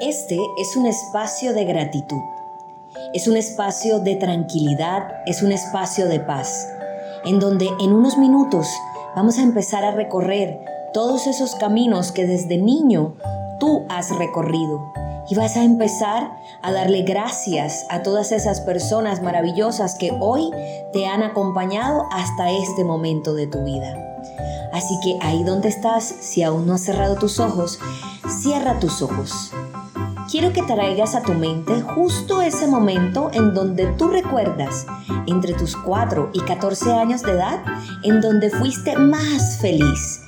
Este es un espacio de gratitud, es un espacio de tranquilidad, es un espacio de paz, en donde en unos minutos vamos a empezar a recorrer todos esos caminos que desde niño tú has recorrido. Y vas a empezar a darle gracias a todas esas personas maravillosas que hoy te han acompañado hasta este momento de tu vida. Así que ahí donde estás, si aún no has cerrado tus ojos, cierra tus ojos. Quiero que traigas a tu mente justo ese momento en donde tú recuerdas, entre tus 4 y 14 años de edad, en donde fuiste más feliz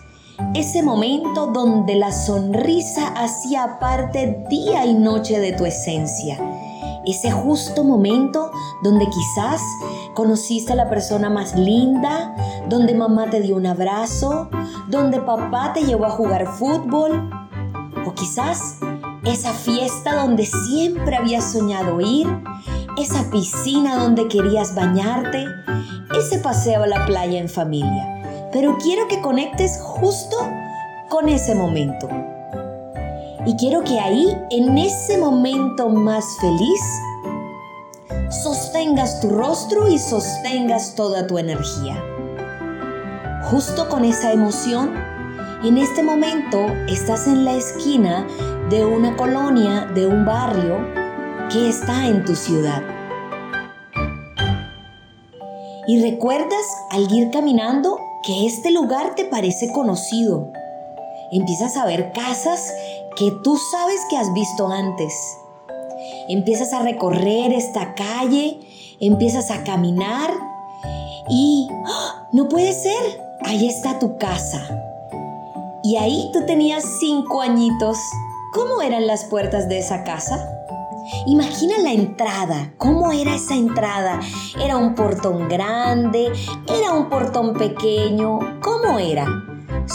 ese momento donde la sonrisa hacía parte día y noche de tu esencia. Ese justo momento donde quizás conociste a la persona más linda, donde mamá te dio un abrazo, donde papá te llevó a jugar fútbol, o quizás esa fiesta donde siempre habías soñado ir, esa piscina donde querías bañarte, ese paseo a la playa en familia pero quiero que conectes justo con ese momento. Y quiero que ahí, en ese momento más feliz, sostengas tu rostro y sostengas toda tu energía. Justo con esa emoción, en este momento estás en la esquina de una colonia, de un barrio que está en tu ciudad. Y recuerdas al ir caminando que este lugar te parece conocido. Empiezas a ver casas que tú sabes que has visto antes. Empiezas a recorrer esta calle, empiezas a caminar y ¡ah! no puede ser, ahí está tu casa. Y ahí tú tenías cinco añitos. ¿Cómo eran las puertas de esa casa? Imagina la entrada, cómo era esa entrada. ¿Era un portón grande? ¿Era un portón pequeño? ¿Cómo era?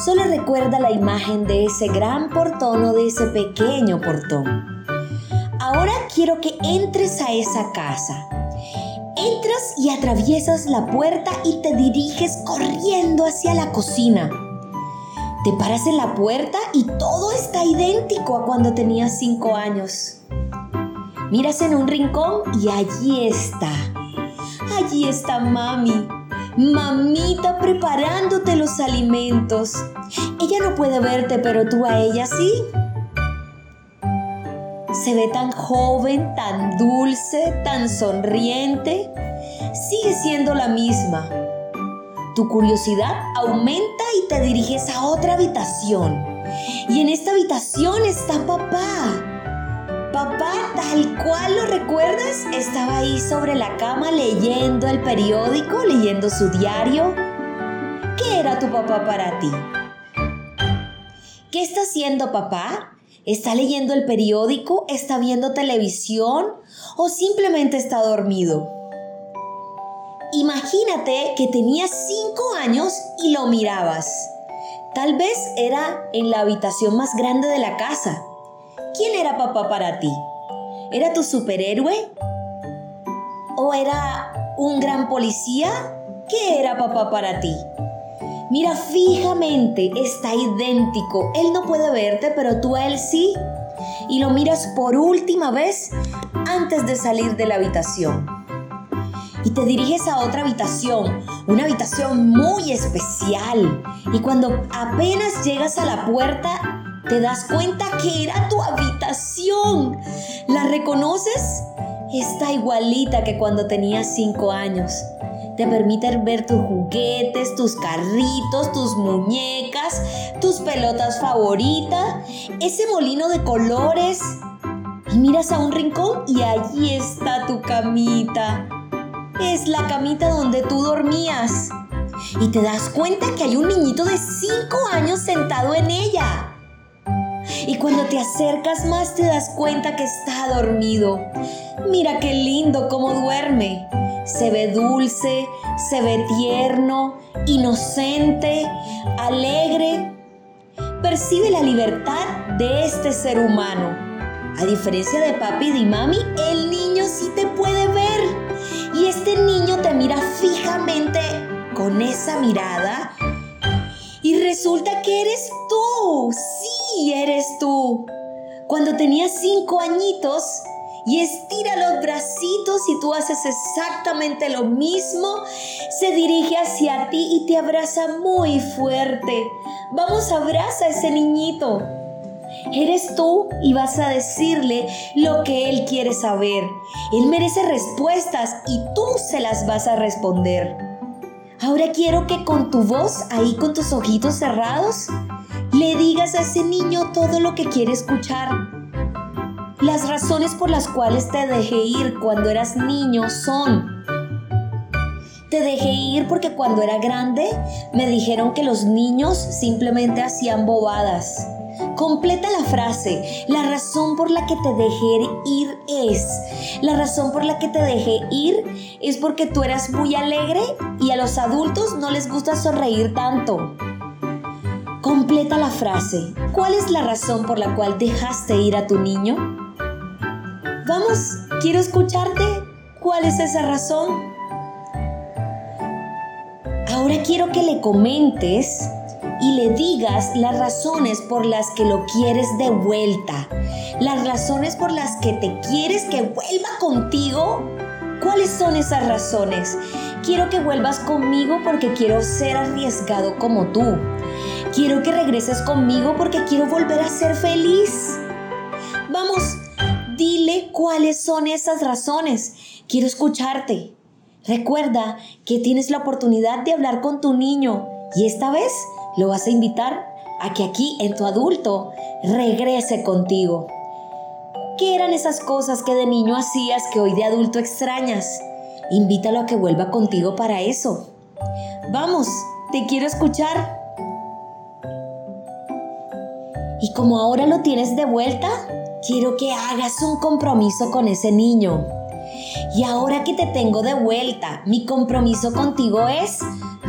Solo recuerda la imagen de ese gran portón o de ese pequeño portón. Ahora quiero que entres a esa casa. Entras y atraviesas la puerta y te diriges corriendo hacia la cocina. Te paras en la puerta y todo está idéntico a cuando tenías cinco años. Miras en un rincón y allí está. Allí está mami. Mamita preparándote los alimentos. Ella no puede verte, pero tú a ella sí. Se ve tan joven, tan dulce, tan sonriente. Sigue siendo la misma. Tu curiosidad aumenta y te diriges a otra habitación. Y en esta habitación está papá Papá, tal cual lo recuerdas, estaba ahí sobre la cama leyendo el periódico, leyendo su diario. ¿Qué era tu papá para ti? ¿Qué está haciendo papá? ¿Está leyendo el periódico? ¿Está viendo televisión? ¿O simplemente está dormido? Imagínate que tenías cinco años y lo mirabas. Tal vez era en la habitación más grande de la casa ¿Quién era papá para ti? ¿Era tu superhéroe? ¿O era un gran policía? ¿Qué era papá para ti? Mira fijamente, está idéntico. Él no puede verte, pero tú a él sí. Y lo miras por última vez antes de salir de la habitación. Y te diriges a otra habitación, una habitación muy especial. Y cuando apenas llegas a la puerta, te das cuenta que era tu habitación. ¿La reconoces? Está igualita que cuando tenías cinco años. Te permite ver tus juguetes, tus carritos, tus muñecas, tus pelotas favoritas, ese molino de colores. Y miras a un rincón y allí está tu camita. Es la camita donde tú dormías. Y te das cuenta que hay un niñito de cinco años sentado en ella. Y cuando te acercas más te das cuenta que está dormido. Mira qué lindo cómo duerme. Se ve dulce, se ve tierno, inocente, alegre. Percibe la libertad de este ser humano. A diferencia de papi y de mami, el niño sí te puede ver. Y este niño te mira fijamente con esa mirada. Y resulta que eres tú. Sí, eres tú. cuando tenías cinco añitos y estira los bracitos y tú haces exactamente lo mismo, se dirige hacia ti y te abraza muy fuerte. Vamos, abraza a ese niñito. Eres tú y vas a decirle lo que él quiere saber. Él merece respuestas y tú se las vas a responder. Ahora quiero que con tu voz, ahí con tus ojitos cerrados, le digas a ese niño todo lo que quiere escuchar. Las razones por las cuales te dejé ir cuando eras niño son... Te dejé ir porque cuando era grande me dijeron que los niños simplemente hacían bobadas. Completa la frase. La razón por la que te dejé ir es. La razón por la que te dejé ir es porque tú eras muy alegre y a los adultos no les gusta sonreír tanto. Completa la frase. ¿Cuál es la razón por la cual dejaste ir a tu niño? Vamos, quiero escucharte. ¿Cuál es esa razón? Ahora quiero que le comentes y le digas las razones por las que lo quieres de vuelta. Las razones por las que te quieres que vuelva contigo. ¿Cuáles son esas razones? Quiero que vuelvas conmigo porque quiero ser arriesgado como tú. Quiero que regreses conmigo porque quiero volver a ser feliz. Dile cuáles son esas razones. Quiero escucharte. Recuerda que tienes la oportunidad de hablar con tu niño y esta vez lo vas a invitar a que aquí en tu adulto regrese contigo. ¿Qué eran esas cosas que de niño hacías que hoy de adulto extrañas? Invítalo a que vuelva contigo para eso. Vamos, te quiero escuchar. Y como ahora lo tienes de vuelta, quiero que hagas un compromiso con ese niño. Y ahora que te tengo de vuelta, mi compromiso contigo es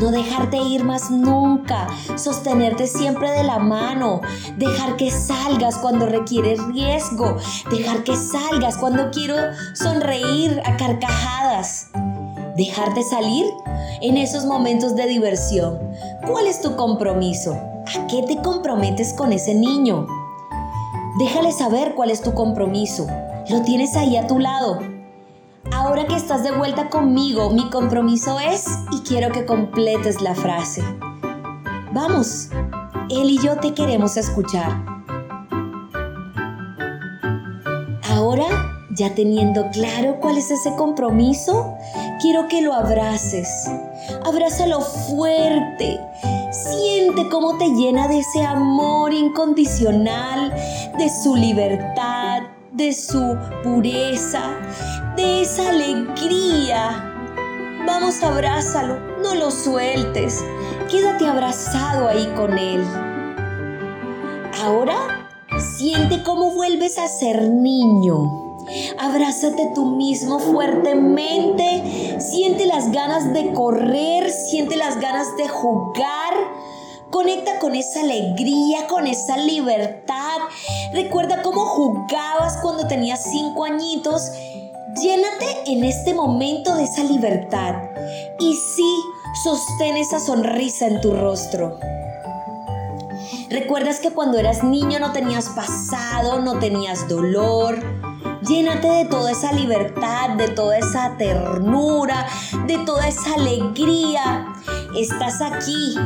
no dejarte ir más nunca, sostenerte siempre de la mano, dejar que salgas cuando requiere riesgo, dejar que salgas cuando quiero sonreír a carcajadas, dejarte salir en esos momentos de diversión. ¿Cuál es tu compromiso? ¿A qué te comprometes con ese niño? Déjale saber cuál es tu compromiso. Lo tienes ahí a tu lado. Ahora que estás de vuelta conmigo, mi compromiso es y quiero que completes la frase. Vamos, él y yo te queremos escuchar. Ahora, ya teniendo claro cuál es ese compromiso, quiero que lo abraces. Abrázalo fuerte, Siente cómo te llena de ese amor incondicional, de su libertad, de su pureza, de esa alegría. Vamos, abrázalo, no lo sueltes, quédate abrazado ahí con él. Ahora siente cómo vuelves a ser niño Abrázate tú mismo fuertemente. Siente las ganas de correr, siente las ganas de jugar. Conecta con esa alegría, con esa libertad. Recuerda cómo jugabas cuando tenías cinco añitos. Llénate en este momento de esa libertad. Y sí, sostén esa sonrisa en tu rostro. ¿Recuerdas que cuando eras niño no tenías pasado, no tenías dolor? Llénate de toda esa libertad, de toda esa ternura, de toda esa alegría. Estás aquí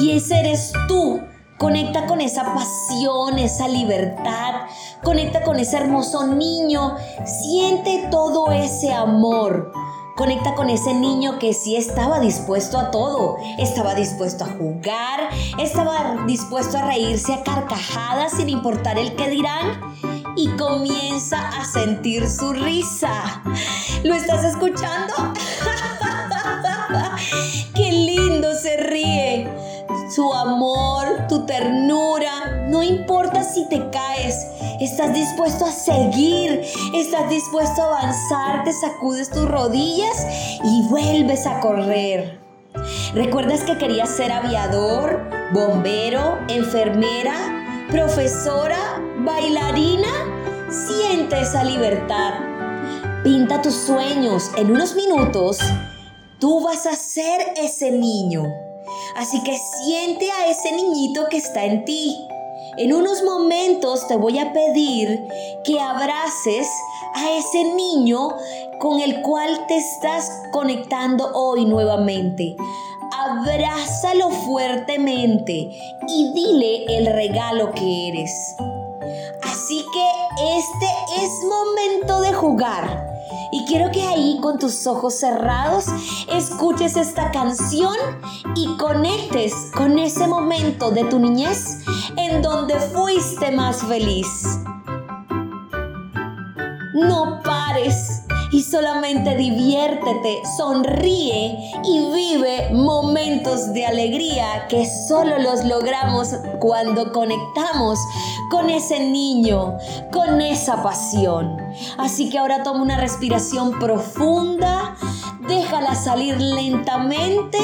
y ese eres tú. Conecta con esa pasión, esa libertad. Conecta con ese hermoso niño. Siente todo ese amor. Conecta con ese niño que sí estaba dispuesto a todo. Estaba dispuesto a jugar, estaba dispuesto a reírse a carcajadas sin importar el que dirán y comienza a sentir su risa. ¿Lo estás escuchando? Te caes, estás dispuesto a seguir, estás dispuesto a avanzar, te sacudes tus rodillas y vuelves a correr. ¿Recuerdas que querías ser aviador, bombero, enfermera, profesora, bailarina, siente esa libertad. Pinta tus sueños. En unos minutos, tú vas a ser ese niño. Así que siente a ese niñito que está en ti. En unos momentos te voy a pedir que abraces a ese niño con el cual te estás conectando hoy nuevamente. Abrázalo fuertemente y dile el regalo que eres. Así que este es momento de jugar. Y quiero que ahí con tus ojos cerrados escuches esta canción y conectes con ese momento de tu niñez en donde fuiste más feliz. No pares y solamente diviértete, sonríe y vive momentos de alegría que solo los logramos cuando conectamos con ese niño, con esa pasión. Así que ahora toma una respiración profunda, déjala salir lentamente,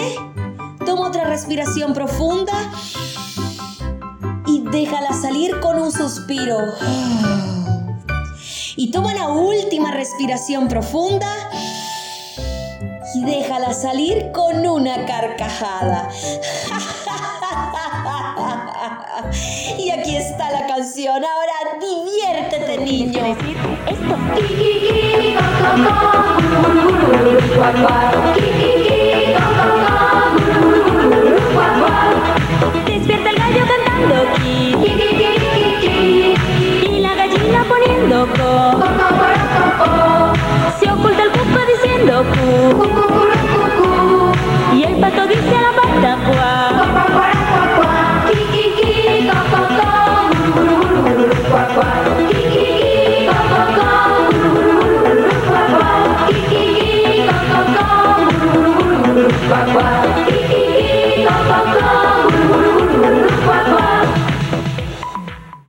toma otra respiración profunda y déjala salir con un suspiro y toma la última respiración profunda y déjala salir con una carcajada. y aquí está la canción. Ahora diviértete, niño. Esto. loco. Si oculta el cupo diciendo, cu.